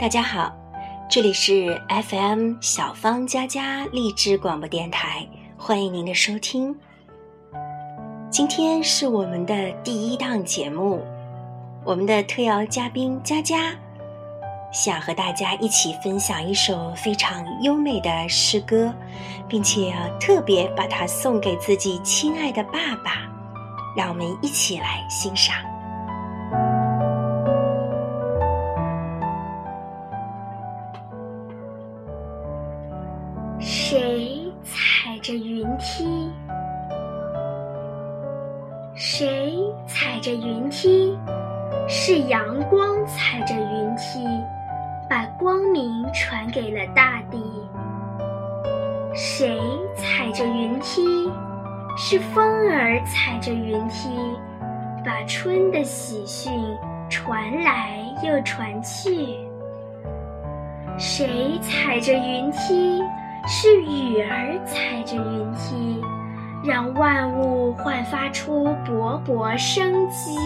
大家好，这里是 FM 小芳佳佳励志广播电台，欢迎您的收听。今天是我们的第一档节目，我们的特邀嘉宾佳佳想和大家一起分享一首非常优美的诗歌，并且特别把它送给自己亲爱的爸爸，让我们一起来欣赏。谁踩着云梯？谁踩着云梯？是阳光踩着云梯，把光明传给了大地。谁踩着云梯？是风儿踩着云梯，把春的喜讯传来又传去。谁踩着云梯？是雨儿踩着云梯，让万物焕发出勃勃生机。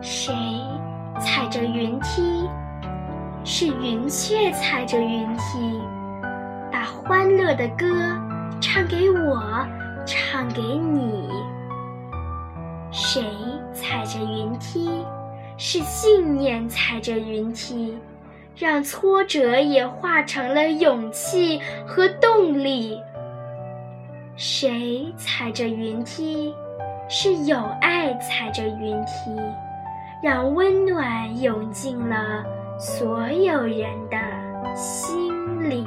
谁踩着云梯？是云雀踩着云梯，把欢乐的歌唱给我，唱给你。谁踩着云梯？是信念踩着云梯。让挫折也化成了勇气和动力。谁踩着云梯？是有爱踩着云梯，让温暖涌进了所有人的心里。